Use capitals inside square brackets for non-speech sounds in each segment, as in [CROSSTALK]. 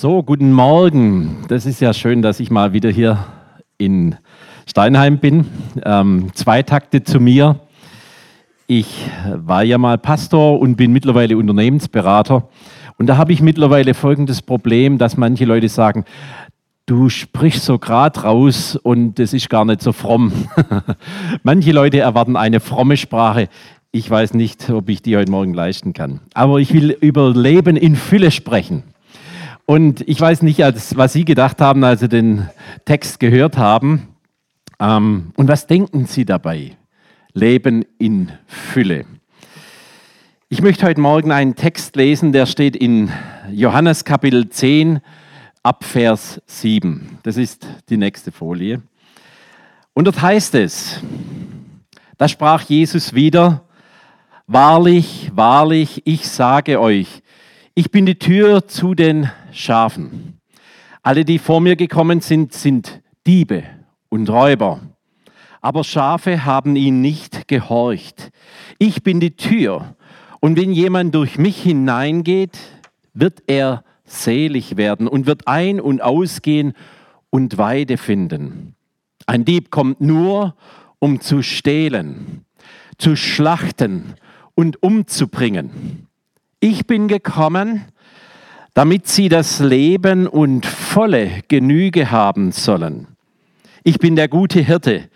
So, guten Morgen. Das ist ja schön, dass ich mal wieder hier in Steinheim bin. Ähm, zwei Takte zu mir. Ich war ja mal Pastor und bin mittlerweile Unternehmensberater. Und da habe ich mittlerweile folgendes Problem, dass manche Leute sagen, du sprichst so gerade raus und das ist gar nicht so fromm. [LAUGHS] manche Leute erwarten eine fromme Sprache. Ich weiß nicht, ob ich die heute Morgen leisten kann. Aber ich will über Leben in Fülle sprechen. Und ich weiß nicht, was Sie gedacht haben, als Sie den Text gehört haben. Ähm, und was denken Sie dabei? Leben in Fülle. Ich möchte heute Morgen einen Text lesen, der steht in Johannes Kapitel 10 ab Vers 7. Das ist die nächste Folie. Und dort heißt es, da sprach Jesus wieder, Wahrlich, wahrlich, ich sage euch, ich bin die Tür zu den Schafen. Alle, die vor mir gekommen sind, sind Diebe und Räuber. Aber Schafe haben ihn nicht gehorcht. Ich bin die Tür. Und wenn jemand durch mich hineingeht, wird er selig werden und wird ein- und ausgehen und Weide finden. Ein Dieb kommt nur, um zu stehlen, zu schlachten und umzubringen. Ich bin gekommen, damit sie das Leben und volle Genüge haben sollen. Ich bin der gute Hirte.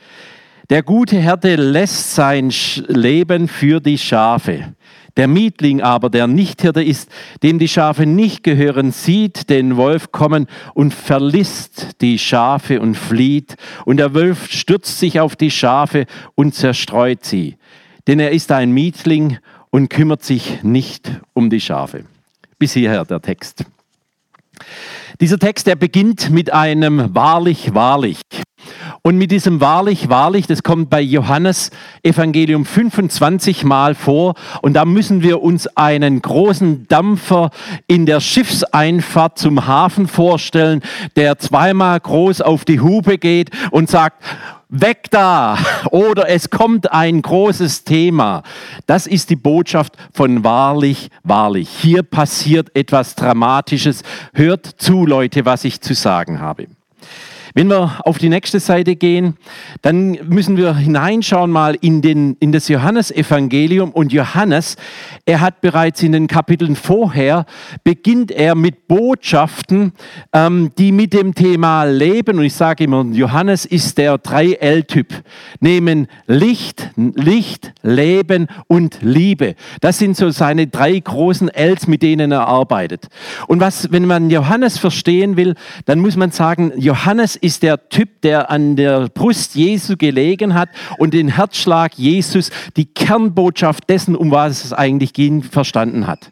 Der gute Hirte lässt sein Leben für die Schafe. Der Mietling aber, der nicht Hirte ist, dem die Schafe nicht gehören, sieht den Wolf kommen und verlisst die Schafe und flieht. Und der Wolf stürzt sich auf die Schafe und zerstreut sie. Denn er ist ein Mietling und kümmert sich nicht um die Schafe. Bis hierher der Text. Dieser Text, der beginnt mit einem wahrlich, wahrlich. Und mit diesem wahrlich, wahrlich, das kommt bei Johannes Evangelium 25 Mal vor. Und da müssen wir uns einen großen Dampfer in der Schiffseinfahrt zum Hafen vorstellen, der zweimal groß auf die Hupe geht und sagt, weg da oder es kommt ein großes Thema. Das ist die Botschaft von wahrlich, wahrlich. Hier passiert etwas Dramatisches. Hört zu, Leute, was ich zu sagen habe. Wenn wir auf die nächste Seite gehen, dann müssen wir hineinschauen mal in, den, in das Johannesevangelium. Und Johannes, er hat bereits in den Kapiteln vorher, beginnt er mit Botschaften, ähm, die mit dem Thema Leben, und ich sage immer, Johannes ist der 3L-Typ, nehmen Licht, Licht, Leben und Liebe. Das sind so seine drei großen Ls, mit denen er arbeitet. Und was, wenn man Johannes verstehen will, dann muss man sagen, Johannes ist der Typ, der an der Brust Jesu gelegen hat und den Herzschlag Jesus, die Kernbotschaft dessen, um was es eigentlich ging, verstanden hat.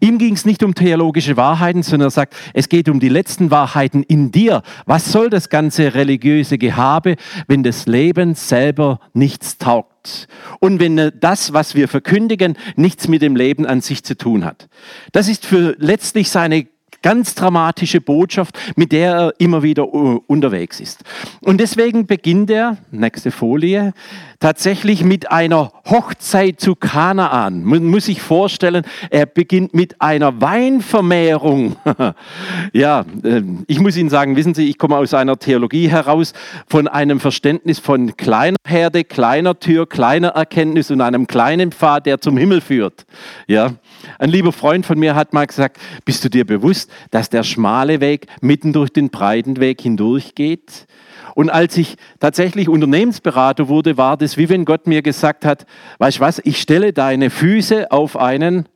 Ihm ging es nicht um theologische Wahrheiten, sondern er sagt, es geht um die letzten Wahrheiten in dir. Was soll das ganze religiöse Gehabe, wenn das Leben selber nichts taugt? Und wenn das, was wir verkündigen, nichts mit dem Leben an sich zu tun hat. Das ist für letztlich seine Ganz dramatische Botschaft, mit der er immer wieder äh, unterwegs ist. Und deswegen beginnt er, nächste Folie, tatsächlich mit einer Hochzeit zu Kanaan. Man muss sich vorstellen, er beginnt mit einer Weinvermehrung. [LAUGHS] ja, ähm, ich muss Ihnen sagen, wissen Sie, ich komme aus einer Theologie heraus von einem Verständnis von kleiner Herde, kleiner Tür, kleiner Erkenntnis und einem kleinen Pfad, der zum Himmel führt. Ja, ein lieber Freund von mir hat mal gesagt, bist du dir bewusst, dass der schmale Weg mitten durch den breiten Weg hindurchgeht? Und als ich tatsächlich Unternehmensberater wurde, war das wie wenn Gott mir gesagt hat, weißt du was, ich stelle deine Füße auf einen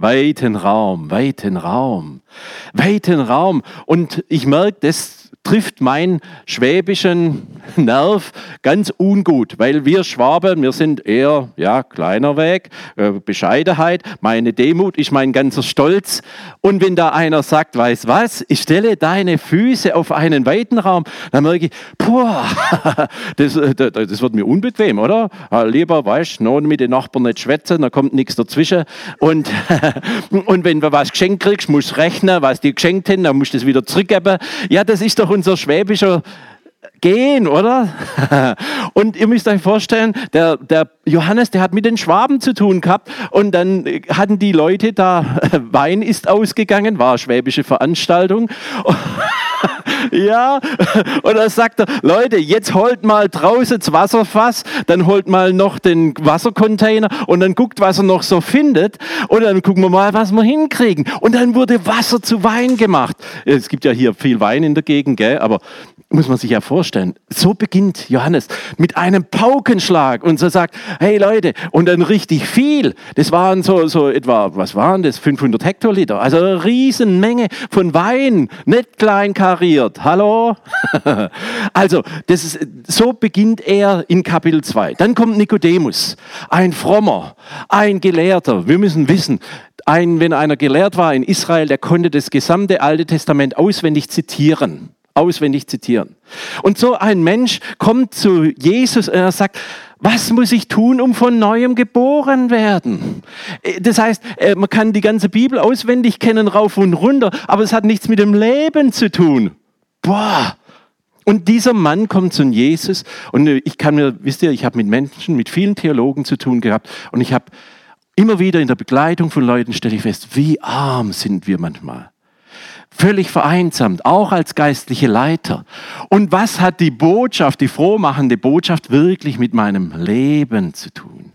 weiten Raum, weiten Raum, weiten Raum. Und ich merke, das trifft meinen schwäbischen [LAUGHS] Nerv ganz ungut, weil wir Schwaben, wir sind eher ja, kleiner Weg, äh, Bescheidenheit, meine Demut ist mein ganzer Stolz. Und wenn da einer sagt, weiß was, ich stelle deine Füße auf einen weiten Raum, dann merke ich, puh, [LAUGHS] das, äh, das, das wird mir unbequem, oder? Lieber, weißt du, mit den Nachbarn nicht schwätzen, da kommt nichts dazwischen. Und, [LAUGHS] und wenn du was geschenkt kriegst, musst du rechnen, was die geschenkt haben, dann musst du es wieder zurückgeben. Ja, das ist doch unser schwäbischer gehen, oder? [LAUGHS] Und ihr müsst euch vorstellen, der, der Johannes, der hat mit den Schwaben zu tun gehabt und dann hatten die Leute da, [LAUGHS] Wein ist ausgegangen, war schwäbische Veranstaltung. [LAUGHS] [LAUGHS] ja, [LAUGHS] und dann sagt er, Leute, jetzt holt mal draußen das Wasserfass, dann holt mal noch den Wassercontainer und dann guckt, was er noch so findet und dann gucken wir mal, was wir hinkriegen. Und dann wurde Wasser zu Wein gemacht. Es gibt ja hier viel Wein in der Gegend, gell? aber muss man sich ja vorstellen. So beginnt Johannes mit einem Paukenschlag und so sagt, hey Leute, und dann richtig viel. Das waren so, so etwa, was waren das, 500 Hektoliter. Also eine Riesenmenge von Wein, nicht klein kariert. Hallo? [LAUGHS] also, das ist, so beginnt er in Kapitel 2. Dann kommt Nikodemus, ein Frommer, ein Gelehrter. Wir müssen wissen, ein, wenn einer gelehrt war in Israel, der konnte das gesamte Alte Testament auswendig zitieren auswendig zitieren. Und so ein Mensch kommt zu Jesus und er sagt, was muss ich tun, um von neuem geboren werden? Äh, das heißt, äh, man kann die ganze Bibel auswendig kennen, rauf und runter, aber es hat nichts mit dem Leben zu tun. Boah! Und dieser Mann kommt zu Jesus und äh, ich kann mir, wisst ihr, ich habe mit Menschen, mit vielen Theologen zu tun gehabt und ich habe immer wieder in der Begleitung von Leuten stelle ich fest, wie arm sind wir manchmal völlig vereinsamt, auch als geistliche Leiter. Und was hat die Botschaft, die frohmachende Botschaft wirklich mit meinem Leben zu tun?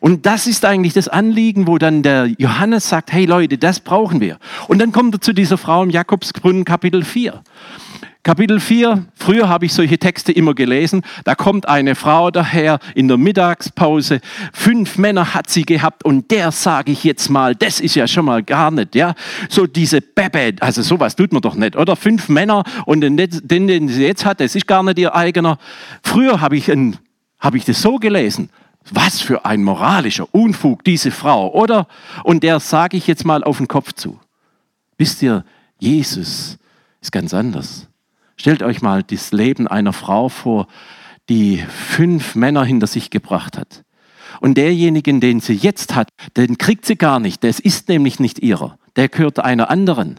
Und das ist eigentlich das Anliegen, wo dann der Johannes sagt, hey Leute, das brauchen wir. Und dann kommt er zu dieser Frau im Jakobsbrunnen Kapitel 4. Kapitel 4, früher habe ich solche Texte immer gelesen, da kommt eine Frau daher in der Mittagspause, fünf Männer hat sie gehabt und der sage ich jetzt mal, das ist ja schon mal gar nicht, ja, so diese Bebe, also sowas tut man doch nicht, oder? Fünf Männer und den, den, den sie jetzt hat, das ist gar nicht ihr eigener. Früher habe ich, ein, habe ich das so gelesen, was für ein moralischer Unfug diese Frau, oder? Und der sage ich jetzt mal auf den Kopf zu. Wisst ihr, Jesus ist ganz anders. Stellt euch mal das Leben einer Frau vor, die fünf Männer hinter sich gebracht hat. Und derjenigen, den sie jetzt hat, den kriegt sie gar nicht. Das ist nämlich nicht ihrer. Der gehört einer anderen.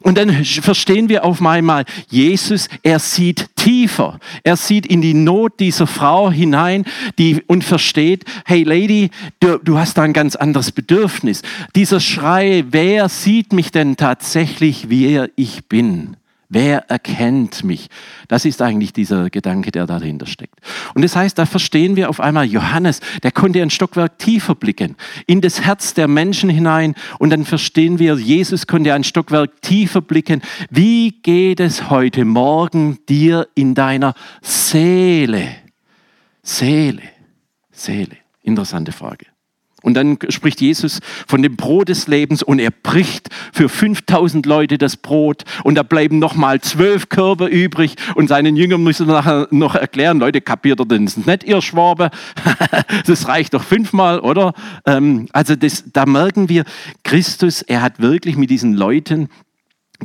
Und dann verstehen wir auf einmal, Jesus, er sieht tiefer. Er sieht in die Not dieser Frau hinein die, und versteht, hey Lady, du, du hast da ein ganz anderes Bedürfnis. Dieser Schrei, wer sieht mich denn tatsächlich, wer ich bin? Wer erkennt mich? Das ist eigentlich dieser Gedanke, der dahinter steckt. Und das heißt, da verstehen wir auf einmal Johannes, der konnte ein Stockwerk tiefer blicken, in das Herz der Menschen hinein. Und dann verstehen wir, Jesus konnte ein Stockwerk tiefer blicken. Wie geht es heute Morgen dir in deiner Seele? Seele, Seele. Interessante Frage. Und dann spricht Jesus von dem Brot des Lebens und er bricht für 5000 Leute das Brot und da bleiben nochmal zwölf Körbe übrig und seinen Jüngern müssen nachher noch erklären, Leute, kapiert ihr denn nicht, ihr Schwabe? [LAUGHS] das reicht doch fünfmal, oder? Ähm, also das, da merken wir, Christus, er hat wirklich mit diesen Leuten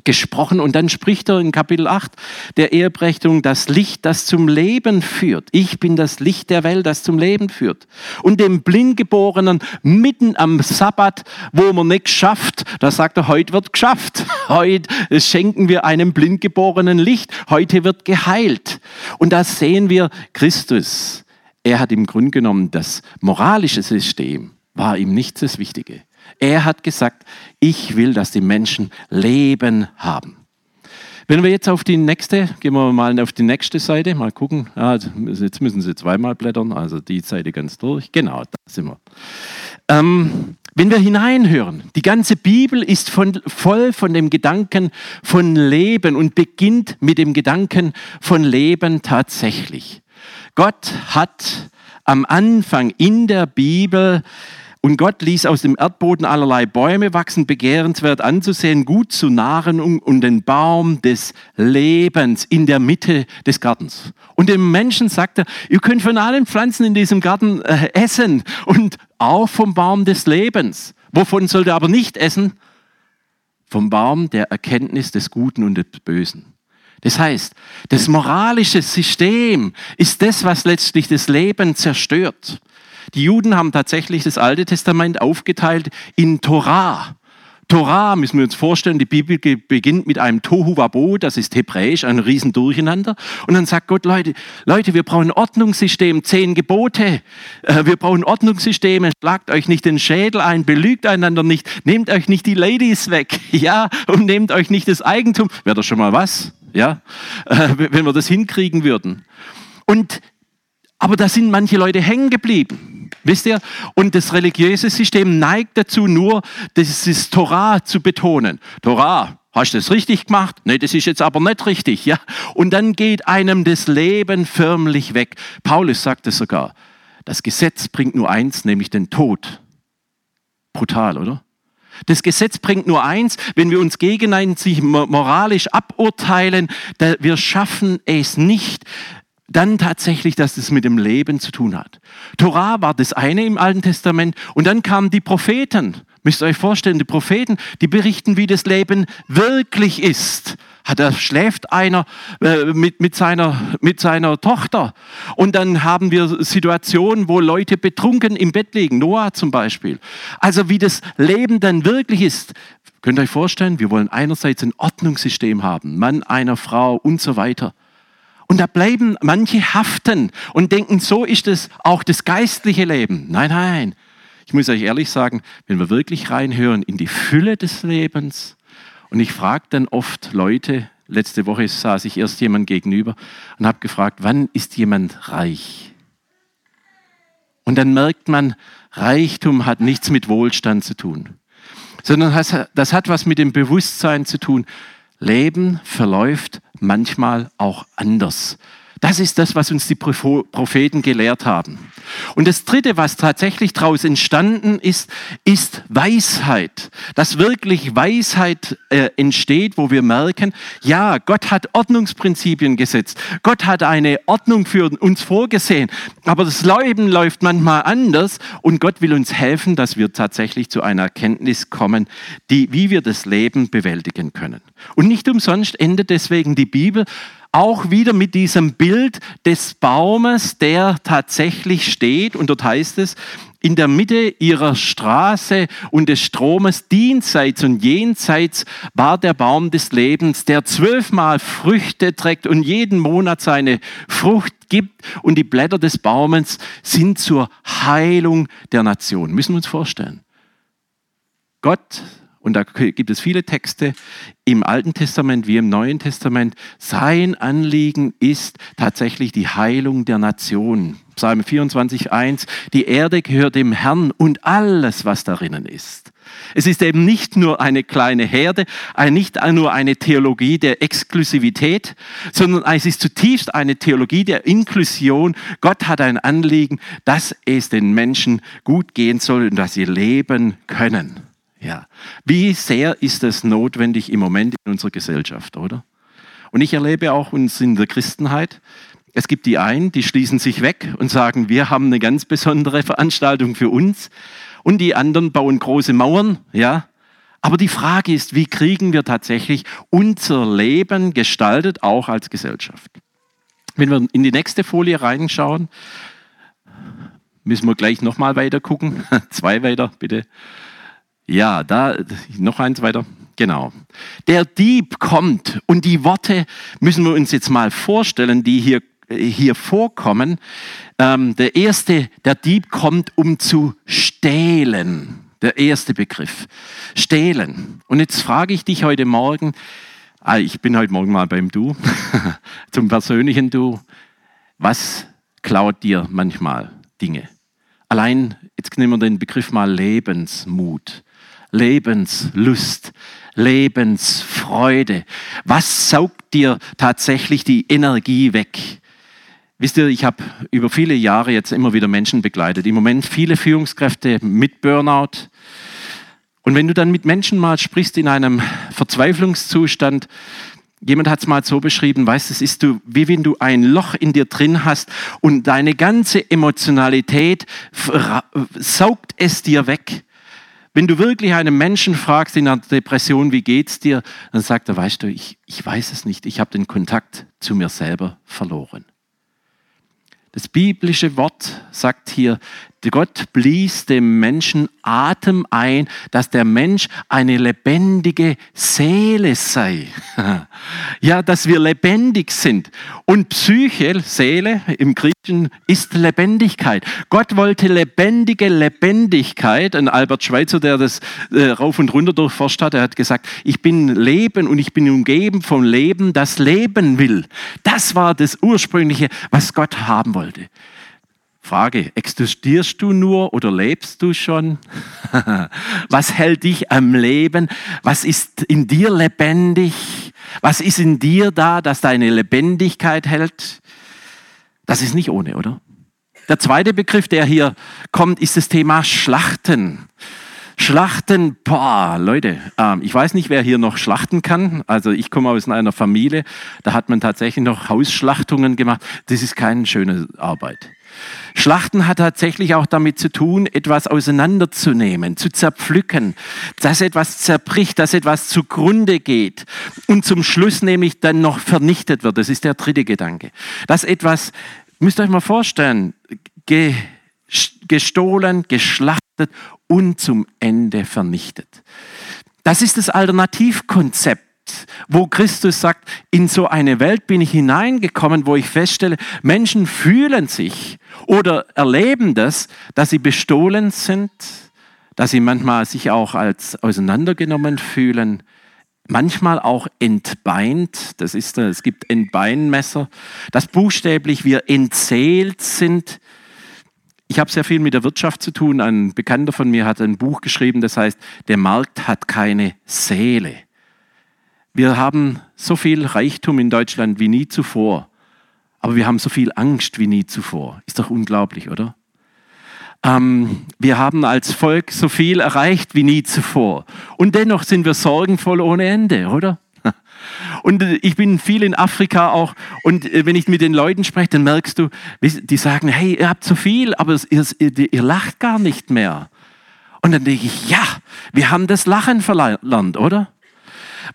gesprochen und dann spricht er in Kapitel 8 der Ehebrechtung das Licht, das zum Leben führt. Ich bin das Licht der Welt, das zum Leben führt. Und dem Blindgeborenen mitten am Sabbat, wo man nicht schafft, da sagt er, heute wird geschafft. [LAUGHS] Heute schenken wir einem Blindgeborenen Licht. Heute wird geheilt. Und da sehen wir Christus. Er hat im Grunde genommen das moralische System, war ihm nicht das Wichtige. Er hat gesagt, ich will, dass die Menschen Leben haben. Wenn wir jetzt auf die nächste, gehen wir mal auf die nächste Seite, mal gucken. Ah, jetzt müssen Sie zweimal blättern, also die Seite ganz durch. Genau, da sind wir. Ähm, wenn wir hineinhören, die ganze Bibel ist von, voll von dem Gedanken von Leben und beginnt mit dem Gedanken von Leben tatsächlich. Gott hat am Anfang in der Bibel und Gott ließ aus dem Erdboden allerlei Bäume wachsen, begehrenswert anzusehen, gut zur Nahrung und den Baum des Lebens in der Mitte des Gartens. Und dem Menschen sagte, ihr könnt von allen Pflanzen in diesem Garten äh, essen und auch vom Baum des Lebens. Wovon sollt ihr aber nicht essen? Vom Baum der Erkenntnis des Guten und des Bösen. Das heißt, das moralische System ist das, was letztlich das Leben zerstört. Die Juden haben tatsächlich das Alte Testament aufgeteilt in Torah. Torah müssen wir uns vorstellen, die Bibel beginnt mit einem Tohu Wabo, das ist hebräisch, ein Riesendurcheinander. Und dann sagt Gott, Leute, Leute, wir brauchen Ordnungssystem, zehn Gebote. Äh, wir brauchen Ordnungssysteme, schlagt euch nicht den Schädel ein, belügt einander nicht, nehmt euch nicht die Ladies weg, [LAUGHS] ja, und nehmt euch nicht das Eigentum. Wäre das schon mal was, ja, äh, wenn wir das hinkriegen würden. Und aber da sind manche Leute hängen geblieben. Wisst ihr? Und das religiöse System neigt dazu, nur das Torah zu betonen. Torah, hast du das richtig gemacht? Nee, das ist jetzt aber nicht richtig. Ja? Und dann geht einem das Leben förmlich weg. Paulus sagt es sogar. Das Gesetz bringt nur eins, nämlich den Tod. Brutal, oder? Das Gesetz bringt nur eins, wenn wir uns gegenseitig moralisch aburteilen, wir schaffen es nicht, dann tatsächlich, dass es mit dem Leben zu tun hat. Torah war das eine im Alten Testament und dann kamen die Propheten. Müsst ihr euch vorstellen, die Propheten, die berichten, wie das Leben wirklich ist. Da schläft einer äh, mit, mit, seiner, mit seiner Tochter. Und dann haben wir Situationen, wo Leute betrunken im Bett liegen. Noah zum Beispiel. Also wie das Leben dann wirklich ist. Könnt ihr euch vorstellen, wir wollen einerseits ein Ordnungssystem haben. Mann, einer Frau und so weiter. Und da bleiben manche haften und denken, so ist es auch das geistliche Leben. Nein, nein. Ich muss euch ehrlich sagen, wenn wir wirklich reinhören in die Fülle des Lebens, und ich frage dann oft Leute, letzte Woche saß ich erst jemand gegenüber und habe gefragt, wann ist jemand reich? Und dann merkt man, Reichtum hat nichts mit Wohlstand zu tun, sondern das hat was mit dem Bewusstsein zu tun. Leben verläuft manchmal auch anders. Das ist das, was uns die Propheten gelehrt haben. Und das Dritte, was tatsächlich daraus entstanden ist, ist Weisheit. Dass wirklich Weisheit äh, entsteht, wo wir merken, ja, Gott hat Ordnungsprinzipien gesetzt. Gott hat eine Ordnung für uns vorgesehen. Aber das Leben läuft manchmal anders und Gott will uns helfen, dass wir tatsächlich zu einer Erkenntnis kommen, die, wie wir das Leben bewältigen können. Und nicht umsonst endet deswegen die Bibel auch wieder mit diesem Bild des Baumes, der tatsächlich steht. Und dort heißt es, in der Mitte ihrer Straße und des Stromes, dienseits und jenseits, war der Baum des Lebens, der zwölfmal Früchte trägt und jeden Monat seine Frucht gibt. Und die Blätter des Baumes sind zur Heilung der Nation. Müssen wir uns vorstellen. Gott und da gibt es viele Texte im Alten Testament wie im Neuen Testament. Sein Anliegen ist tatsächlich die Heilung der Nation. Psalm 24,1, die Erde gehört dem Herrn und alles, was darinnen ist. Es ist eben nicht nur eine kleine Herde, nicht nur eine Theologie der Exklusivität, sondern es ist zutiefst eine Theologie der Inklusion. Gott hat ein Anliegen, dass es den Menschen gut gehen soll und dass sie leben können. Ja. Wie sehr ist das notwendig im Moment in unserer Gesellschaft, oder? Und ich erlebe auch uns in der Christenheit, es gibt die einen, die schließen sich weg und sagen, wir haben eine ganz besondere Veranstaltung für uns. Und die anderen bauen große Mauern, ja. Aber die Frage ist, wie kriegen wir tatsächlich unser Leben gestaltet, auch als Gesellschaft? Wenn wir in die nächste Folie reinschauen, müssen wir gleich nochmal weiter gucken. [LAUGHS] Zwei weiter, bitte. Ja, da noch eins weiter. Genau. Der Dieb kommt und die Worte müssen wir uns jetzt mal vorstellen, die hier, hier vorkommen. Ähm, der erste, der Dieb kommt, um zu stehlen. Der erste Begriff. Stehlen. Und jetzt frage ich dich heute Morgen, ah, ich bin heute Morgen mal beim Du, [LAUGHS] zum persönlichen Du. Was klaut dir manchmal Dinge? Allein, jetzt nehmen wir den Begriff mal Lebensmut. Lebenslust, Lebensfreude? Was saugt dir tatsächlich die Energie weg? Wisst ihr, ich habe über viele Jahre jetzt immer wieder Menschen begleitet. Im Moment viele Führungskräfte mit Burnout. Und wenn du dann mit Menschen mal sprichst in einem Verzweiflungszustand, jemand hat es mal so beschrieben, weißt es ist du, wie wenn du ein Loch in dir drin hast und deine ganze Emotionalität saugt es dir weg. Wenn du wirklich einen Menschen fragst in einer Depression, wie geht's dir, dann sagt er, weißt du, ich, ich weiß es nicht, ich habe den Kontakt zu mir selber verloren. Das biblische Wort sagt hier, Gott blies dem Menschen Atem ein, dass der Mensch eine lebendige Seele sei. [LAUGHS] Ja, dass wir lebendig sind. Und Psyche, Seele im Griechischen, ist Lebendigkeit. Gott wollte lebendige Lebendigkeit. Ein Albert Schweitzer, der das äh, rauf und runter durchforscht hat, er hat gesagt, ich bin Leben und ich bin umgeben vom Leben, das Leben will. Das war das Ursprüngliche, was Gott haben wollte. Frage, existierst du nur oder lebst du schon? [LAUGHS] Was hält dich am Leben? Was ist in dir lebendig? Was ist in dir da, das deine Lebendigkeit hält? Das ist nicht ohne, oder? Der zweite Begriff, der hier kommt, ist das Thema Schlachten. Schlachten, boah, Leute, ähm, ich weiß nicht, wer hier noch schlachten kann. Also ich komme aus einer Familie, da hat man tatsächlich noch Hausschlachtungen gemacht. Das ist keine schöne Arbeit. Schlachten hat tatsächlich auch damit zu tun, etwas auseinanderzunehmen, zu zerpflücken, dass etwas zerbricht, dass etwas zugrunde geht und zum Schluss nämlich dann noch vernichtet wird. Das ist der dritte Gedanke. Dass etwas, müsst ihr euch mal vorstellen, gestohlen, geschlachtet und zum Ende vernichtet. Das ist das Alternativkonzept wo Christus sagt, in so eine Welt bin ich hineingekommen, wo ich feststelle, Menschen fühlen sich oder erleben das, dass sie bestohlen sind, dass sie manchmal sich auch als auseinandergenommen fühlen, manchmal auch entbeint, das ist, es gibt Entbeinmesser, dass buchstäblich wir entzählt sind. Ich habe sehr viel mit der Wirtschaft zu tun. Ein Bekannter von mir hat ein Buch geschrieben, das heißt, der Markt hat keine Seele. Wir haben so viel Reichtum in Deutschland wie nie zuvor, aber wir haben so viel Angst wie nie zuvor. Ist doch unglaublich, oder? Ähm, wir haben als Volk so viel erreicht wie nie zuvor. Und dennoch sind wir sorgenvoll ohne Ende, oder? [LAUGHS] Und ich bin viel in Afrika auch und äh, wenn ich mit den Leuten spreche, dann merkst du, die sagen, hey, ihr habt so viel, aber ihr, ihr lacht gar nicht mehr. Und dann denke ich, ja, wir haben das Lachen verlernt, oder?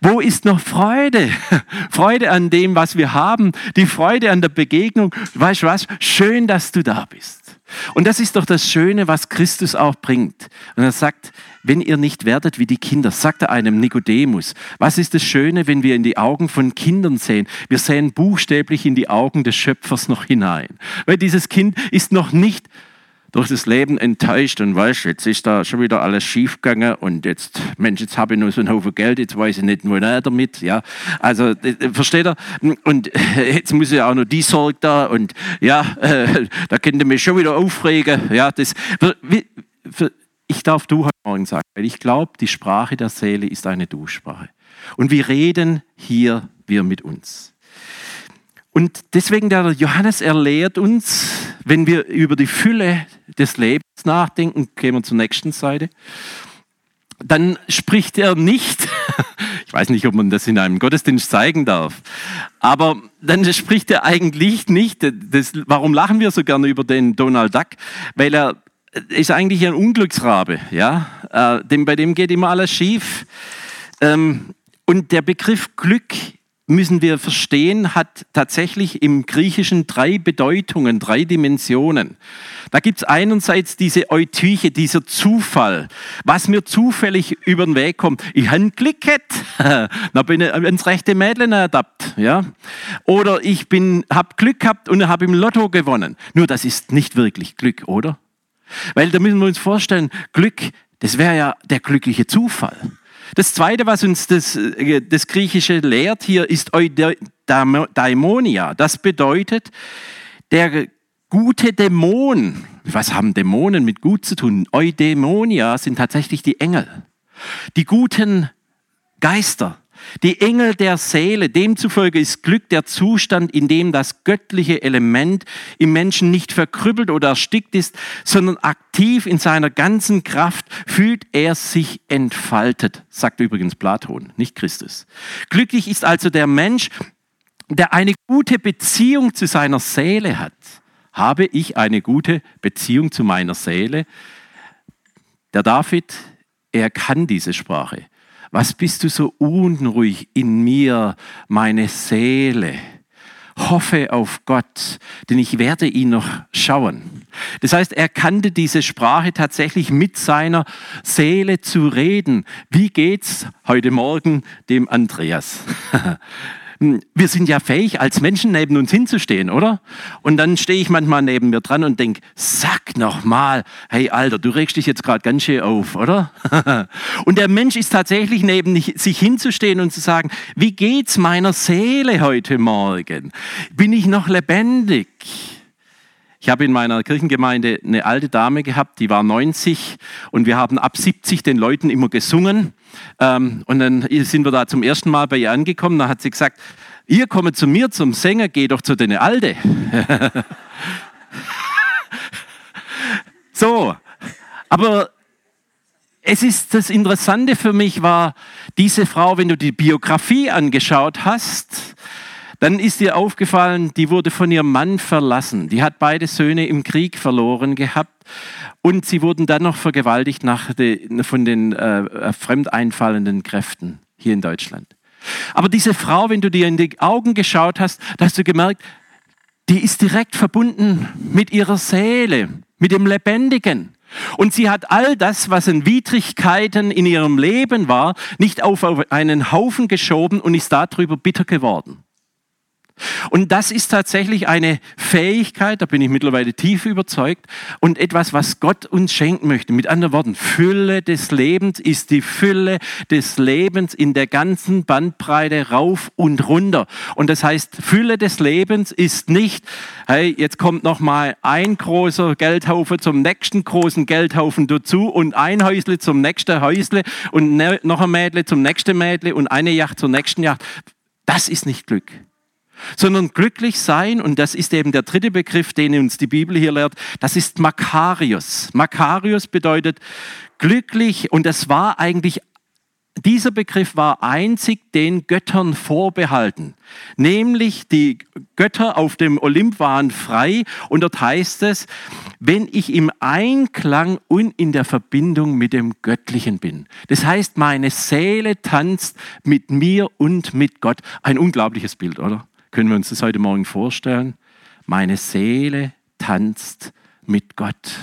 Wo ist noch Freude? [LAUGHS] Freude an dem, was wir haben, die Freude an der Begegnung. Weißt du was? Schön, dass du da bist. Und das ist doch das Schöne, was Christus auch bringt. Und er sagt, wenn ihr nicht werdet wie die Kinder, sagt er einem Nikodemus. Was ist das Schöne, wenn wir in die Augen von Kindern sehen? Wir sehen buchstäblich in die Augen des Schöpfers noch hinein. Weil dieses Kind ist noch nicht durch das Leben enttäuscht und weißt, jetzt ist da schon wieder alles schiefgegangen und jetzt, Mensch, jetzt habe ich nur so einen Haufen Geld, jetzt weiß ich nicht, wo er damit, ja. Also, äh, versteht er? Und jetzt muss ich auch noch die Sorge da und ja, äh, da könnte mich schon wieder aufregen, ja, das, ich darf du heute Morgen sagen, weil ich glaube, die Sprache der Seele ist eine Du-Sprache. Und wir reden hier, wir mit uns. Und deswegen der Johannes erlehrt uns, wenn wir über die Fülle des Lebens nachdenken, gehen wir zur nächsten Seite, dann spricht er nicht, [LAUGHS] ich weiß nicht, ob man das in einem Gottesdienst zeigen darf, aber dann spricht er eigentlich nicht, das, warum lachen wir so gerne über den Donald Duck? Weil er ist eigentlich ein Unglücksrabe, ja, äh, dem, bei dem geht immer alles schief. Ähm, und der Begriff Glück müssen wir verstehen, hat tatsächlich im Griechischen drei Bedeutungen, drei Dimensionen. Da gibt es einerseits diese Eutyche, dieser Zufall, was mir zufällig über den Weg kommt. Ich habe Glück gehabt, [LAUGHS] da bin ich ins rechte Mädchen adapt, ja. Oder ich habe Glück gehabt und habe im Lotto gewonnen. Nur das ist nicht wirklich Glück, oder? Weil da müssen wir uns vorstellen, Glück, das wäre ja der glückliche Zufall. Das Zweite, was uns das, äh, das Griechische lehrt hier, ist Eudaimonia. Das bedeutet, der gute Dämon. Was haben Dämonen mit gut zu tun? Eudaimonia sind tatsächlich die Engel. Die guten Geister. Die Engel der Seele, demzufolge ist Glück der Zustand, in dem das göttliche Element im Menschen nicht verkrüppelt oder erstickt ist, sondern aktiv in seiner ganzen Kraft fühlt er sich entfaltet, sagt übrigens Platon, nicht Christus. Glücklich ist also der Mensch, der eine gute Beziehung zu seiner Seele hat. Habe ich eine gute Beziehung zu meiner Seele? Der David, er kann diese Sprache. Was bist du so unruhig in mir, meine Seele? hoffe auf Gott, denn ich werde ihn noch schauen. Das heißt, er kannte diese Sprache tatsächlich mit seiner Seele zu reden. Wie geht's heute Morgen dem Andreas? [LAUGHS] Hm, wir sind ja fähig, als Menschen neben uns hinzustehen, oder? Und dann stehe ich manchmal neben mir dran und denke, sag noch mal, hey Alter, du regst dich jetzt gerade ganz schön auf, oder? [LAUGHS] und der Mensch ist tatsächlich neben sich hinzustehen und zu sagen, wie geht's meiner Seele heute Morgen? Bin ich noch lebendig? Ich habe in meiner Kirchengemeinde eine alte Dame gehabt, die war 90 und wir haben ab 70 den Leuten immer gesungen. Ähm, und dann sind wir da zum ersten Mal bei ihr angekommen. Da hat sie gesagt, ihr kommt zu mir zum Sänger, geh doch zu deine Alte. [LAUGHS] so, aber es ist das Interessante für mich war, diese Frau, wenn du die Biografie angeschaut hast, dann ist ihr aufgefallen, die wurde von ihrem Mann verlassen. Die hat beide Söhne im Krieg verloren gehabt und sie wurden dann noch vergewaltigt de, von den äh, fremdeinfallenden Kräften hier in Deutschland. Aber diese Frau, wenn du dir in die Augen geschaut hast, hast du gemerkt, die ist direkt verbunden mit ihrer Seele, mit dem Lebendigen. Und sie hat all das, was in Widrigkeiten in ihrem Leben war, nicht auf einen Haufen geschoben und ist darüber bitter geworden. Und das ist tatsächlich eine Fähigkeit, da bin ich mittlerweile tief überzeugt, und etwas, was Gott uns schenken möchte. Mit anderen Worten, Fülle des Lebens ist die Fülle des Lebens in der ganzen Bandbreite rauf und runter. Und das heißt, Fülle des Lebens ist nicht, hey, jetzt kommt noch mal ein großer Geldhaufen zum nächsten großen Geldhaufen dazu und ein Häusle zum nächsten Häusle und ne, noch ein Mädle zum nächsten Mädle und eine Yacht zur nächsten Yacht. Das ist nicht Glück sondern glücklich sein, und das ist eben der dritte Begriff, den uns die Bibel hier lehrt, das ist Makarios. Makarios bedeutet glücklich, und das war eigentlich dieser Begriff war einzig den Göttern vorbehalten. Nämlich die Götter auf dem Olymp waren frei und dort heißt es, wenn ich im Einklang und in der Verbindung mit dem Göttlichen bin. Das heißt, meine Seele tanzt mit mir und mit Gott. Ein unglaubliches Bild, oder? Können wir uns das heute Morgen vorstellen? Meine Seele tanzt mit Gott.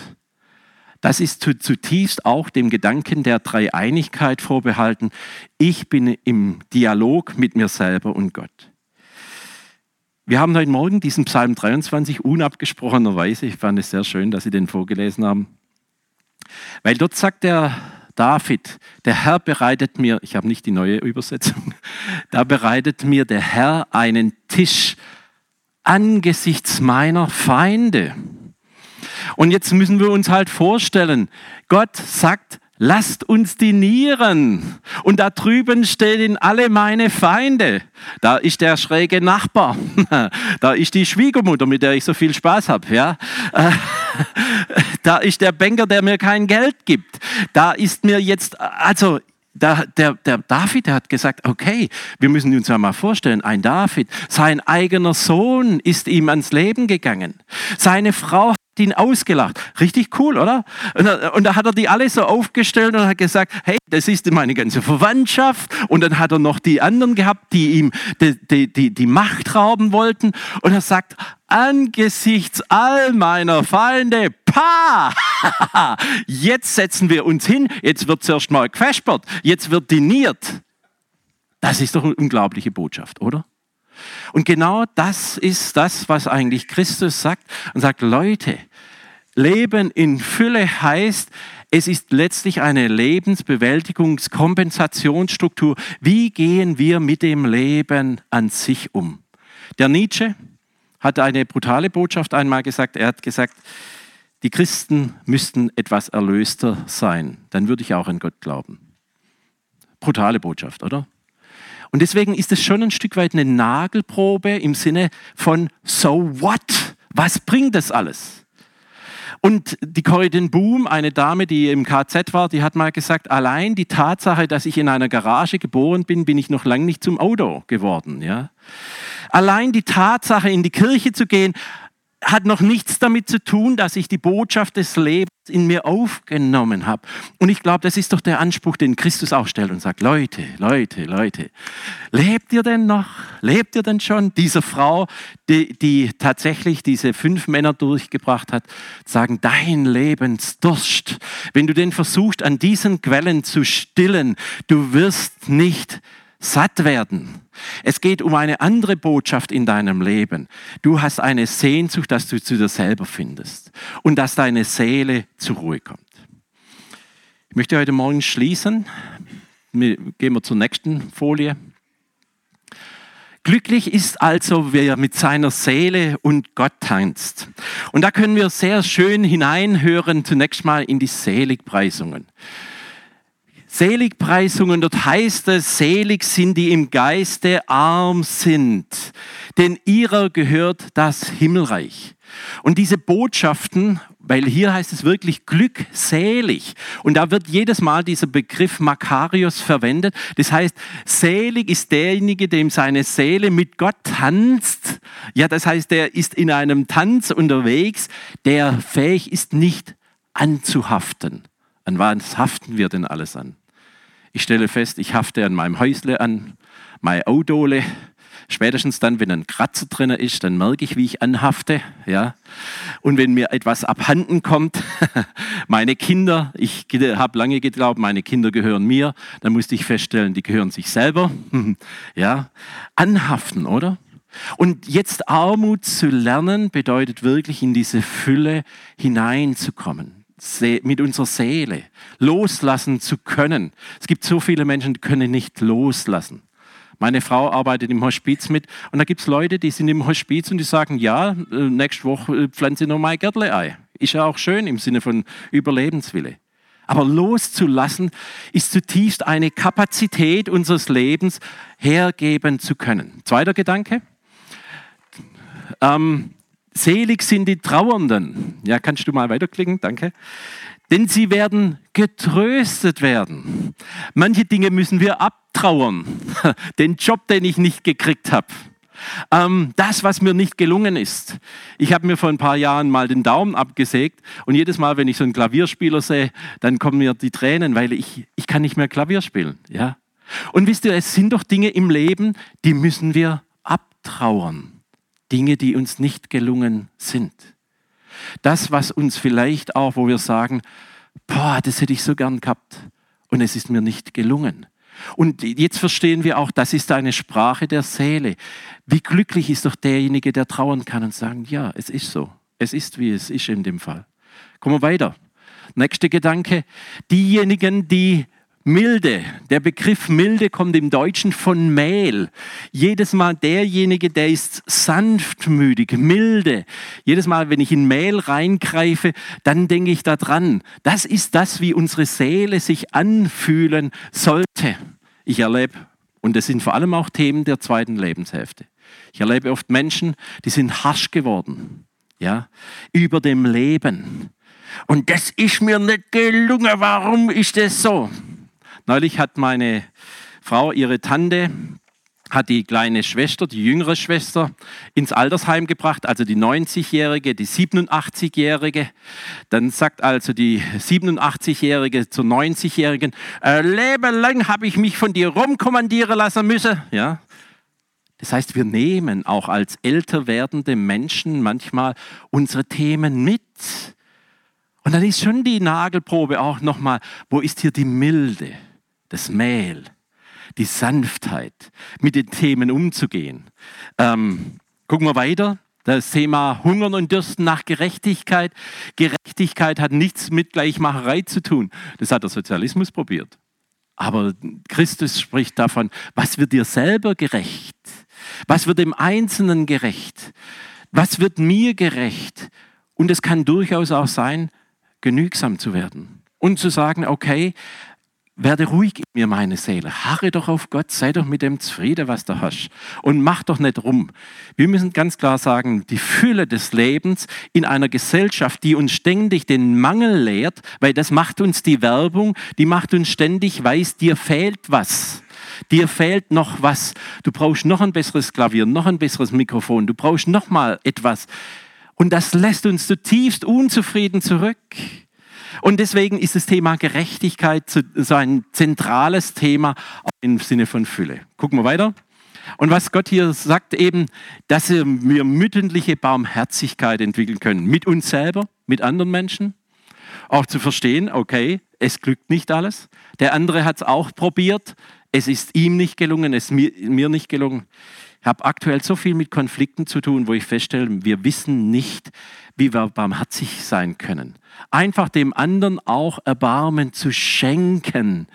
Das ist zutiefst auch dem Gedanken der Dreieinigkeit vorbehalten. Ich bin im Dialog mit mir selber und Gott. Wir haben heute Morgen diesen Psalm 23 unabgesprochenerweise, ich fand es sehr schön, dass Sie den vorgelesen haben, weil dort sagt der David, der Herr bereitet mir, ich habe nicht die neue Übersetzung, [LAUGHS] da bereitet mir der Herr einen Tisch angesichts meiner Feinde. Und jetzt müssen wir uns halt vorstellen, Gott sagt, lasst uns dinieren. Und da drüben stehen alle meine Feinde. Da ist der schräge Nachbar. [LAUGHS] Da ist die Schwiegermutter, mit der ich so viel Spaß habe. Ja? [LAUGHS] Da ist der Banker, der mir kein Geld gibt. Da ist mir jetzt, also der, der, der David der hat gesagt, okay, wir müssen uns ja mal vorstellen, ein David, sein eigener Sohn ist ihm ans Leben gegangen. Seine Frau ihn ausgelacht. Richtig cool, oder? Und da, und da, hat er die alle so aufgestellt und hat gesagt, hey, das ist meine ganze Verwandtschaft. Und dann hat er noch die anderen gehabt, die ihm die, die, die, die Macht rauben wollten. Und er sagt, angesichts all meiner Feinde, pa, [LAUGHS] jetzt setzen wir uns hin, jetzt wird zuerst mal gefespert, jetzt wird diniert. Das ist doch eine unglaubliche Botschaft, oder? Und genau das ist das, was eigentlich Christus sagt und sagt, Leute, Leben in Fülle heißt, es ist letztlich eine Lebensbewältigungskompensationsstruktur. Wie gehen wir mit dem Leben an sich um? Der Nietzsche hat eine brutale Botschaft einmal gesagt. Er hat gesagt, die Christen müssten etwas erlöster sein. Dann würde ich auch an Gott glauben. Brutale Botschaft, oder? Und deswegen ist es schon ein Stück weit eine Nagelprobe im Sinne von so what? Was bringt das alles? Und die Corridin Boom, eine Dame, die im KZ war, die hat mal gesagt, allein die Tatsache, dass ich in einer Garage geboren bin, bin ich noch lange nicht zum Auto geworden. Ja? Allein die Tatsache, in die Kirche zu gehen, hat noch nichts damit zu tun, dass ich die Botschaft des Lebens in mir aufgenommen habe. Und ich glaube, das ist doch der Anspruch, den Christus auch stellt und sagt, Leute, Leute, Leute, lebt ihr denn noch? Lebt ihr denn schon? Dieser Frau, die, die tatsächlich diese fünf Männer durchgebracht hat, sagen, dein Lebensdurst, wenn du den versuchst, an diesen Quellen zu stillen, du wirst nicht satt werden. Es geht um eine andere Botschaft in deinem Leben. Du hast eine Sehnsucht, dass du zu dir selber findest und dass deine Seele zur Ruhe kommt. Ich möchte heute Morgen schließen. Gehen wir zur nächsten Folie. Glücklich ist also, wer mit seiner Seele und Gott tanzt. Und da können wir sehr schön hineinhören, zunächst mal in die Seligpreisungen. Seligpreisungen, dort heißt es, selig sind die im Geiste arm sind, denn ihrer gehört das Himmelreich. Und diese Botschaften, weil hier heißt es wirklich glückselig. Und da wird jedes Mal dieser Begriff Makarios verwendet. Das heißt, selig ist derjenige, dem seine Seele mit Gott tanzt. Ja, das heißt, der ist in einem Tanz unterwegs, der fähig ist, nicht anzuhaften. An was haften wir denn alles an? Ich stelle fest, ich hafte an meinem Häusle an, meine Audole. Spätestens dann, wenn ein Kratzer drin ist, dann merke ich, wie ich anhafte. Ja? Und wenn mir etwas abhanden kommt, [LAUGHS] meine Kinder, ich habe lange geglaubt, meine Kinder gehören mir, dann musste ich feststellen, die gehören sich selber. [LAUGHS] ja? Anhaften, oder? Und jetzt Armut zu lernen, bedeutet wirklich in diese Fülle hineinzukommen mit unserer Seele loslassen zu können. Es gibt so viele Menschen, die können nicht loslassen. Meine Frau arbeitet im Hospiz mit und da gibt es Leute, die sind im Hospiz und die sagen, ja, äh, nächste Woche äh, pflanze ich noch mein Gärtle ein. Ist ja auch schön im Sinne von Überlebenswille. Aber loszulassen ist zutiefst eine Kapazität unseres Lebens hergeben zu können. Zweiter Gedanke. Ähm, Selig sind die Trauernden. Ja, kannst du mal weiterklicken? Danke. Denn sie werden getröstet werden. Manche Dinge müssen wir abtrauern. [LAUGHS] Den Job, den ich nicht gekriegt habe. Ähm, das, was mir nicht gelungen ist. Ich habe mir vor ein paar Jahren mal den Daumen abgesägt und jedes Mal, wenn ich so einen Klavierspieler sehe, dann kommen mir die Tränen, weil ich, ich kann nicht mehr Klavier spielen. Ja? Und wisst ihr, es sind doch Dinge im Leben, die müssen wir abtrauern. Dinge, die uns nicht gelungen sind. Das, was uns vielleicht auch, wo wir sagen, boah, das hätte ich so gern gehabt und es ist mir nicht gelungen. Und jetzt verstehen wir auch, das ist eine Sprache der Seele. Wie glücklich ist doch derjenige, der trauern kann und sagen, ja, es ist so. Es ist, wie es ist in dem Fall. Kommen wir weiter. Nächster Gedanke. Diejenigen, die Milde, der Begriff Milde kommt im Deutschen von Mehl. Jedes Mal derjenige, der ist sanftmütig, milde. Jedes Mal, wenn ich in Mehl reingreife, dann denke ich daran. Das ist das, wie unsere Seele sich anfühlen sollte. Ich erlebe, und das sind vor allem auch Themen der zweiten Lebenshälfte. Ich erlebe oft Menschen, die sind harsch geworden, ja, über dem Leben. Und das ist mir nicht gelungen. Warum ist das so? Neulich hat meine Frau, ihre Tante, hat die kleine Schwester, die jüngere Schwester, ins Altersheim gebracht, also die 90-Jährige, die 87-Jährige. Dann sagt also die 87-Jährige zur 90-Jährigen, äh, Leben lang habe ich mich von dir rumkommandieren lassen müssen. Ja? Das heißt, wir nehmen auch als älter werdende Menschen manchmal unsere Themen mit. Und dann ist schon die Nagelprobe auch nochmal, wo ist hier die Milde? Das Mehl, die Sanftheit, mit den Themen umzugehen. Ähm, gucken wir weiter. Das Thema Hungern und Dürsten nach Gerechtigkeit. Gerechtigkeit hat nichts mit Gleichmacherei zu tun. Das hat der Sozialismus probiert. Aber Christus spricht davon, was wird dir selber gerecht? Was wird dem Einzelnen gerecht? Was wird mir gerecht? Und es kann durchaus auch sein, genügsam zu werden und zu sagen, okay, werde ruhig in mir, meine Seele. Harre doch auf Gott, sei doch mit dem zufrieden, was du hast. Und mach doch nicht rum. Wir müssen ganz klar sagen, die Fülle des Lebens in einer Gesellschaft, die uns ständig den Mangel lehrt, weil das macht uns die Werbung, die macht uns ständig weiß, dir fehlt was. Dir fehlt noch was. Du brauchst noch ein besseres Klavier, noch ein besseres Mikrofon. Du brauchst noch mal etwas. Und das lässt uns zutiefst unzufrieden zurück. Und deswegen ist das Thema Gerechtigkeit so ein zentrales Thema im Sinne von Fülle. Gucken wir weiter. Und was Gott hier sagt eben, dass wir mütterliche Barmherzigkeit entwickeln können. Mit uns selber, mit anderen Menschen. Auch zu verstehen, okay, es glückt nicht alles. Der andere hat es auch probiert. Es ist ihm nicht gelungen, es mir, mir nicht gelungen. Ich habe aktuell so viel mit Konflikten zu tun, wo ich feststelle, wir wissen nicht, wie wir barmherzig sein können. Einfach dem anderen auch Erbarmen zu schenken.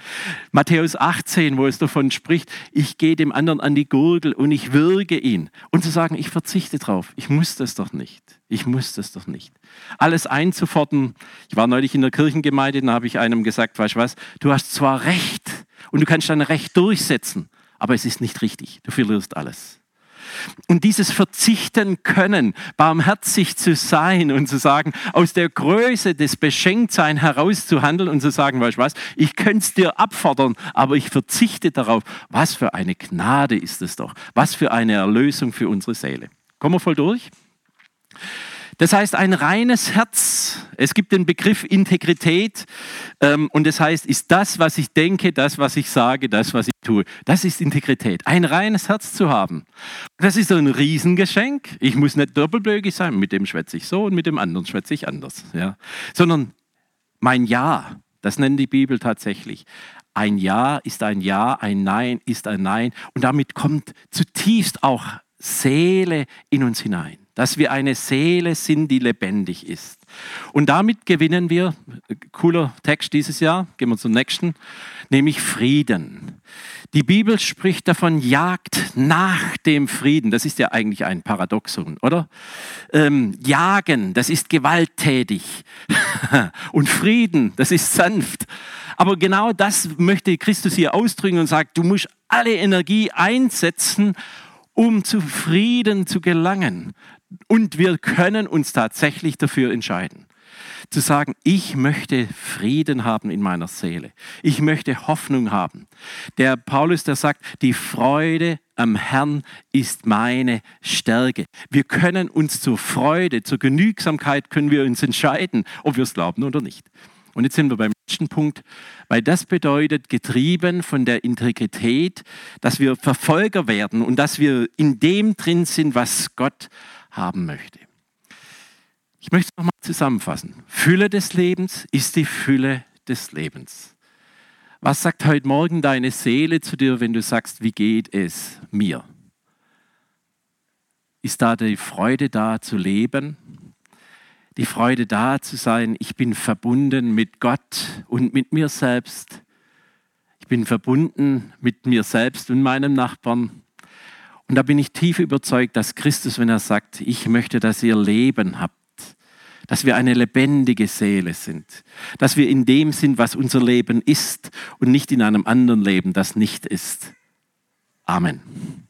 Matthäus 18, wo es davon spricht, ich gehe dem anderen an die Gurgel und ich würge ihn. Und zu sagen, ich verzichte drauf. Ich muss das doch nicht. Ich muss das doch nicht. Alles einzufordern. Ich war neulich in der Kirchengemeinde, da habe ich einem gesagt, weißt du was, du hast zwar Recht und du kannst dein Recht durchsetzen, aber es ist nicht richtig. Du verlierst alles. Und dieses Verzichten können, barmherzig zu sein und zu sagen, aus der Größe des Beschenktsein herauszuhandeln und zu sagen, weißt du was, ich könnte es dir abfordern, aber ich verzichte darauf. Was für eine Gnade ist es doch. Was für eine Erlösung für unsere Seele. Kommen wir voll durch? Das heißt, ein reines Herz. Es gibt den Begriff Integrität ähm, und das heißt, ist das, was ich denke, das, was ich sage, das, was ich tue. Das ist Integrität. Ein reines Herz zu haben. Das ist ein Riesengeschenk. Ich muss nicht doppelbögig sein. Mit dem schwätze ich so und mit dem anderen schwätze ich anders. Ja. Sondern mein Ja, das nennt die Bibel tatsächlich. Ein Ja ist ein Ja, ein Nein ist ein Nein. Und damit kommt zutiefst auch Seele in uns hinein dass wir eine Seele sind, die lebendig ist. Und damit gewinnen wir, cooler Text dieses Jahr, gehen wir zum nächsten, nämlich Frieden. Die Bibel spricht davon, jagt nach dem Frieden. Das ist ja eigentlich ein Paradoxon, oder? Ähm, jagen, das ist gewalttätig. [LAUGHS] und Frieden, das ist sanft. Aber genau das möchte Christus hier ausdrücken und sagt, du musst alle Energie einsetzen, um zu Frieden zu gelangen. Und wir können uns tatsächlich dafür entscheiden. Zu sagen, ich möchte Frieden haben in meiner Seele. Ich möchte Hoffnung haben. Der Paulus, der sagt, die Freude am Herrn ist meine Stärke. Wir können uns zur Freude, zur Genügsamkeit können wir uns entscheiden, ob wir es glauben oder nicht. Und jetzt sind wir beim letzten Punkt, weil das bedeutet, getrieben von der Integrität, dass wir Verfolger werden und dass wir in dem drin sind, was Gott haben möchte. Ich möchte es nochmal zusammenfassen. Fülle des Lebens ist die Fülle des Lebens. Was sagt heute Morgen deine Seele zu dir, wenn du sagst, wie geht es mir? Ist da die Freude da zu leben? Die Freude da zu sein, ich bin verbunden mit Gott und mit mir selbst. Ich bin verbunden mit mir selbst und meinem Nachbarn. Und da bin ich tief überzeugt, dass Christus, wenn er sagt, ich möchte, dass ihr Leben habt, dass wir eine lebendige Seele sind, dass wir in dem sind, was unser Leben ist und nicht in einem anderen Leben, das nicht ist. Amen.